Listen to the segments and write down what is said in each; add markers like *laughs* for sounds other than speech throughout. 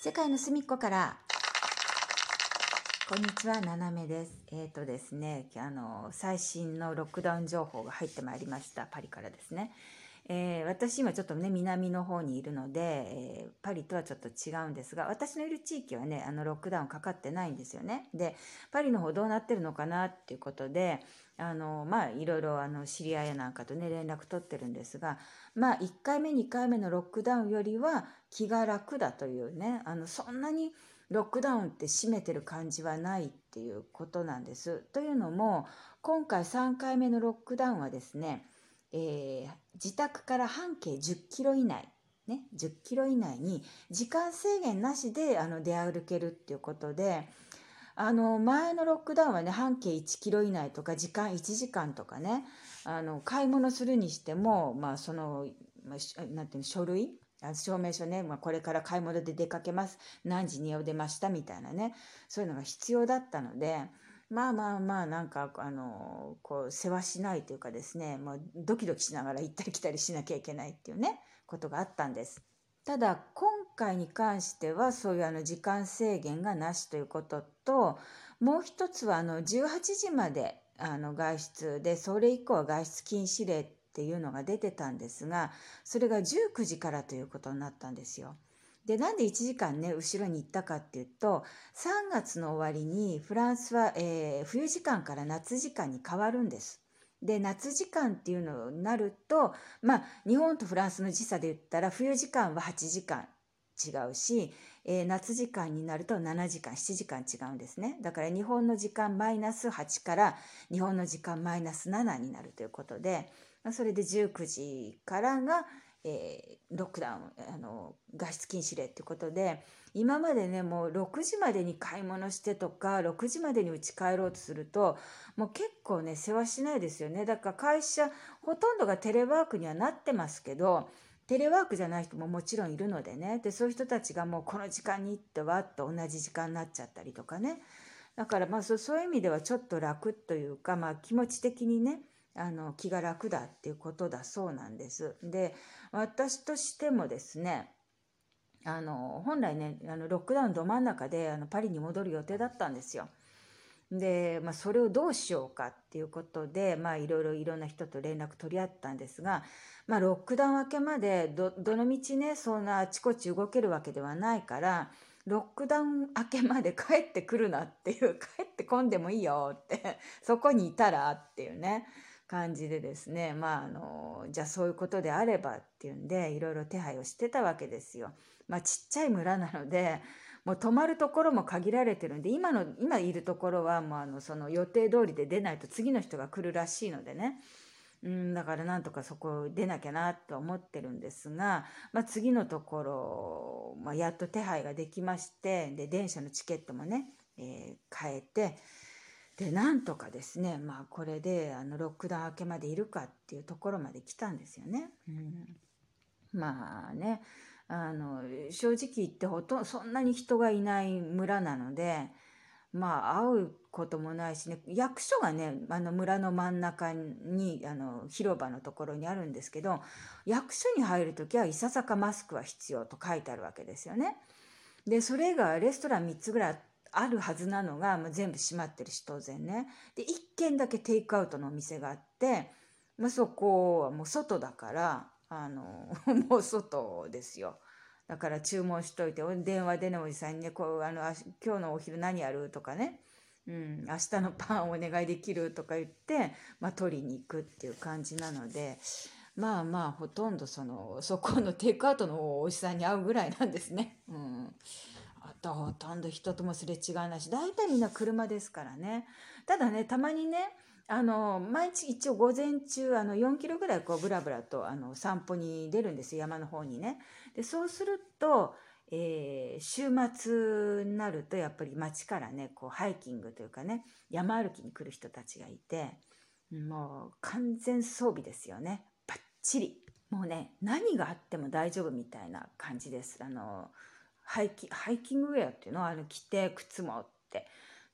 世界の隅っこからこんにちは、ななめです。えっ、とですね、あの、最新のロックダウン情報が入ってまいりました。パリからですね。えー私今ちょっとね、南の方にいるので、えーパリとはちょっと違うんですが、私のいる地域はね、あの、ロックダウンかかってないんですよね。で、パリの方どうなってるのかなっていうことで、あの、まあ、いろいろ、あの、知り合いなんかとね、連絡取ってるんですが、まあ、1回目、2回目のロックダウンよりは気が楽だというね、あの、そんなにロックダウンって締めてる感じはないっていうことなんです。というのも、今回3回目のロックダウンはですね、えー自宅から半径10キロ以内、ね、10キロ以内に時間制限なしであの出歩けるっていうことで、あの前のロックダウンはね半径1キロ以内とか時間1時間とかねあの買い物するにしてもまあその、まあ、なんていうの書類証明書ね、まあ、これから買い物で出かけます。何時に家を出ました？みたいなねそういうのが必要だったのでまあまあまあなんかあのこう世話しないというかですねもうドキドキしながら行ったり来たりしなきゃいけないっていうねことがあったんです。ただ今回に関してはそういうあの時間制限がなしということともう一つはあの18時まであの外出でそれ以降は外出禁止令っていうのが出てたんですがそれが19時からということになったんですよ。でなんで1時間ね後ろに行ったかっていうと3月の終わりにフランスは、えー冬時間から夏時間に変わるんです。で夏時間っていうのになるとまあ日本とフランスの時差で言ったら冬時間は8時間違うし、えー夏時間になると7時間7時間違うんですねだから日本の時間マイナス8から日本の時間マイナス7になるということでまあそれで19時からが、えーロックダウンあの外出禁止令っていうことで今までねもう6時までに買い物してとか6時までに家帰ろうとするともう結構ね世話しないですよね。だから会社ほとんどがテレワークにはなってますけどテレワークじゃない人ももちろんいるのでね。でそういう人たちがもうこの時間に行ってわっと同じ時間になっちゃったりとかね。だからまあそうそういう意味ではちょっと楽というか、まあ、気持ち的にねあの気が楽だっていうことだそうなんです。で私としてもですねあの本来ねあのロックダウンど真ん中であのパリに戻る予定だったんですよ。で、まあ、それをどうしようかっていうことで、まあ、いろいろいろんな人と連絡取り合ったんですが、まあ、ロックダウン明けまでどどのみちねそんなあちこち動けるわけではないからロックダウン明けまで帰ってくるなっていう帰ってこんでもいいよってそこにいたらっていうね感じでですねまああのじゃあそういうことであればっていうんでいろいろ手配をしてたわけですよ。まあ、ちっちゃい村なのでもう泊まるところも限られてるんで今の今いるところはもうあのその予定通りで出ないと次の人が来るらしいのでねうんだからなんとかそこ出なきゃなと思ってるんですが、まあ、次のところ、まあ、やっと手配ができましてで電車のチケットもね、えー変えてでなんとかですねまあこれであのロックダウン明けまでいるかっていうところまで来たんですよね。うんまあねあの正直言ってほとんどそんなに人がいない村なのでまあ会うこともないしね役所がねあの村の真ん中にあの広場のところにあるんですけど役所に入る時はいささかマスクは必要と書いてあるわけですよね。でそれがレストラン3つぐらいああるはずなのが、まあ、全部閉まってるし当然ね。で1軒だけテイクアウトのお店があって、まあ、そこはもう外だからあの *laughs* もう外ですよ。だから注文しといて電話でねおじさんにねこうあのあ今日のお昼何やる？とかね。うん、明日のパンお願いできる？とか言って、まあ、取りに行くっていう感じなのでまあまあほとんどその *laughs* そこのテイクアウトのおじさんに会うぐらいなんですね。うん。あとほとんど人ともすれ違いないし大体みんな車ですからね。ただねたまにねあの毎日一応午前中あの4キロぐらいこうブラブラとあの散歩に出るんです山の方にね。でそうすると、えー週末になるとやっぱり街からねこうハイキングというかね山歩きに来る人たちがいてもう完全装備ですよね。バッチリ。もうね何があっても大丈夫みたいな感じです。あのハイキハイキングウェアっていうの？をあの着て靴持って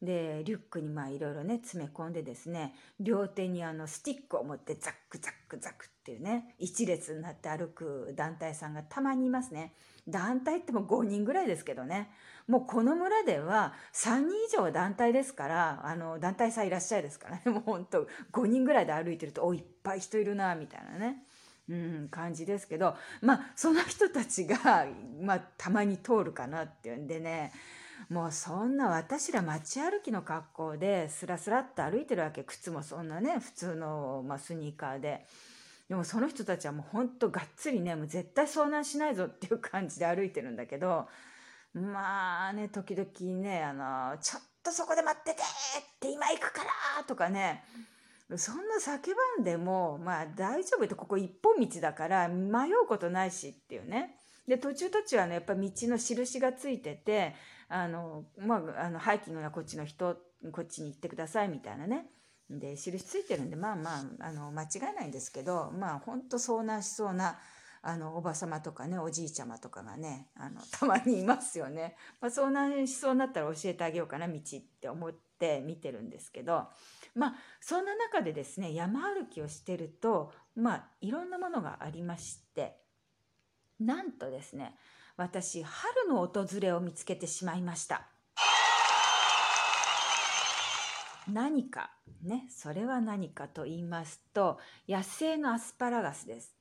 でリュックにまあいろいろね詰め込んでですね両手にあのスティックを持ってザックザックザクっていうね、一列になって歩く団体さんがたまにいますね。団体っても5人ぐらいですけどね。もうこの村では3人以上団体ですから、あの、団体さんいらっしゃいですからね。もうほんと5人ぐらいで歩いてると、お、いっぱい人いるな、みたいなね。うん、感じですけど、まあ、その人たちが、*laughs* まあ、たまに通るかなっていうんでね、もうそんな私ら街歩きの格好でスラスラっと歩いてるわけ靴もそんなね普通の、まあ、スニーカーで。でもその人たちはもうほんとがっつりねもう絶対遭難しないぞっていう感じで歩いてるんだけどまあね時々ねあのちょっとそこで待ってて！って今行くから！とかねそんな叫ばんでもまあ大丈夫ってここ一本道だから迷うことないしっていうねで途中途中はねやっぱ道の印がついててあの、まあ、あの、ハイキングはこっちの人、こっちに行ってくださいみたいなね。で、印ついてるんで、まあまあ、あの、間違いないんですけど、まあ、ほんと遭難しそうな、あの、おば様とかね、おじいちゃまとかがね、あの、*laughs* たまにいますよね。まあ、遭難しそうになったら教えてあげようかな、道って思って見てるんですけど、まあ、そんな中でですね、山歩きをしてると、まあ、いろんなものがありまして、なんとですね、私、春の訪れを見つけてしまいました。何か、ね、それは何かと言いますと、野生のアスパラガスです。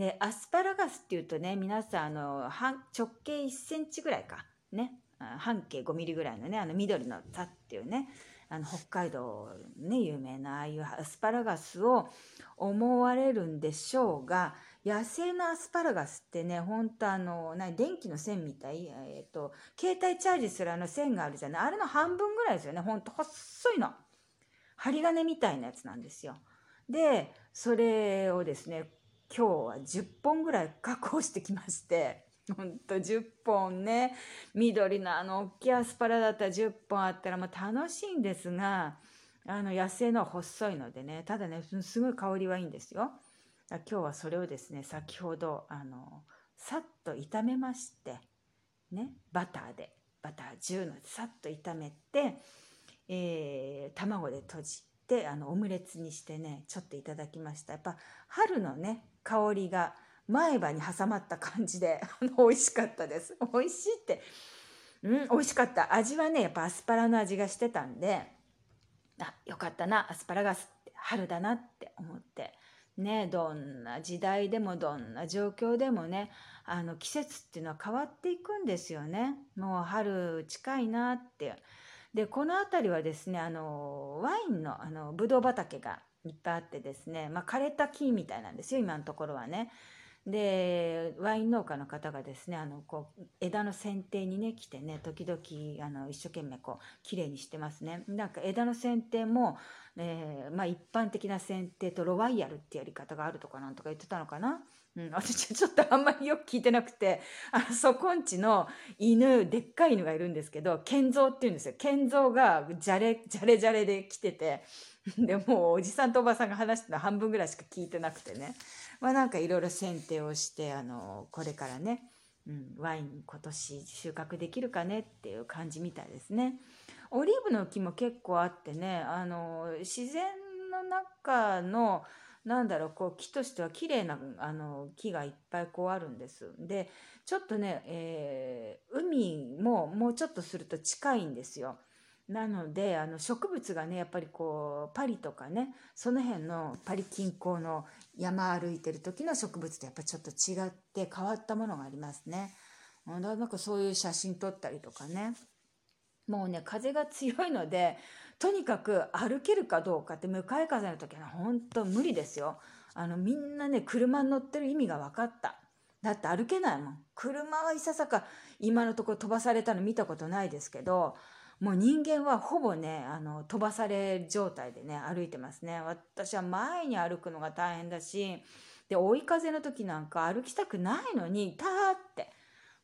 で、アスパラガスっていうとね、皆さん、あの、直径1センチぐらいか、ね、半径5ミリぐらいのね、あの緑の田っていうね、あの北海道ね、有名なああいうアスパラガスを思われるんでしょうが、野生のアスパラガスってね、ほんとあの、な電気の線みたい？えっ、ー、と、携帯チャージするあの線があるじゃない？あれの半分ぐらいですよね。ほんと細いの。針金みたいなやつなんですよ。で、それをですね、今日は10本ぐらい確保してきまして、ほんと10本ね、緑のあの大きいアスパラだったら10本あったらもう楽しいんですが、あの野生のは細いのでね、ただね、すごい香りはいいんですよ。今日はそれをですね先ほどあのさっと炒めましてねバターでバター10のさっと炒めて、えー、卵で閉じてあのオムレツにしてねちょっといただきましたやっぱ春のね香りが前歯に挟まった感じで *laughs* 美味しかったです美味しいってうん美味しかった味はねやっぱアスパラの味がしてたんであよかったなアスパラガスって春だなって思ってね、どんな時代でもどんな状況でもね、あの季節っていうのは変わっていくんですよね。もう春近いなって。で、この辺りはですね、あの、ワインの、あの、ぶどう畑がいっぱいあってですね、まあ、枯れた木みたいなんですよ、今のところはね。でワイン農家の方がですねあのこう枝の剪定にね来てね時々あの一生懸命こう綺麗にしてますね。なんか枝の剪定も、えー、まあ、一般的な剪定とロワイヤルってやり方があるとかなんとか言ってたのかな。うん、私ちょっとあんまりよく聞いてなくてあのそこんちの犬でっかい犬がいるんですけど健三っていうんですよ。健三がじゃれじゃれじゃれで来てて。*laughs* でもうおじさんとおばさんが話してた半分ぐらいしか聞いてなくてねまあなんかいろいろ剪定をしてあのこれからね、うん、ワイン今年収穫できるかねっていう感じみたいですね。オリーブの木も結構あってねあの自然の中のなんだろうこう木としては綺麗なあな木がいっぱいこうあるんです。でちょっとね、えー、海ももうちょっとすると近いんですよ。なのであの植物がねやっぱりこうパリとかねその辺のパリ近郊の山歩いてる時の植物とやっぱちょっと違って変わったものがありますね。なんかそういう写真撮ったりとかねもうね風が強いのでとにかく歩けるかどうかって向かい風の時は本当無理ですよ。あのみんなね車に乗ってる意味が分かった。だって歩けないもん。車はいささか今のところ飛ばされたの見たことないですけどもう人間はほぼねあの飛ばされ状態でね歩いてますね私は前に歩くのが大変だしで追い風の時なんか歩きたくないのにターって、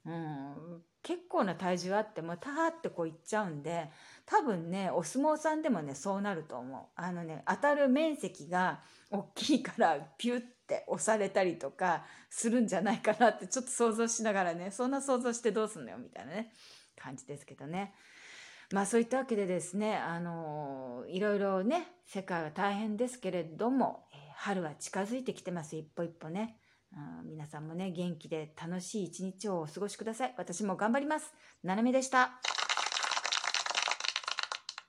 うん、結構な体重あってもターってこう行っちゃうんで多分ねお相撲さんでもねそうなると思うあのね当たる面積が大きいからピュッて押されたりとかするんじゃないかなってちょっと想像しながらねそんな想像してどうすんのよみたいなね感じですけどね。まあそういったわけでですね、あのいろいろね、世界は大変ですけれども、春は近づいてきてます。一歩一歩ね、うん、皆さんもね元気で楽しい一日をお過ごしください。私も頑張ります。ななめでした。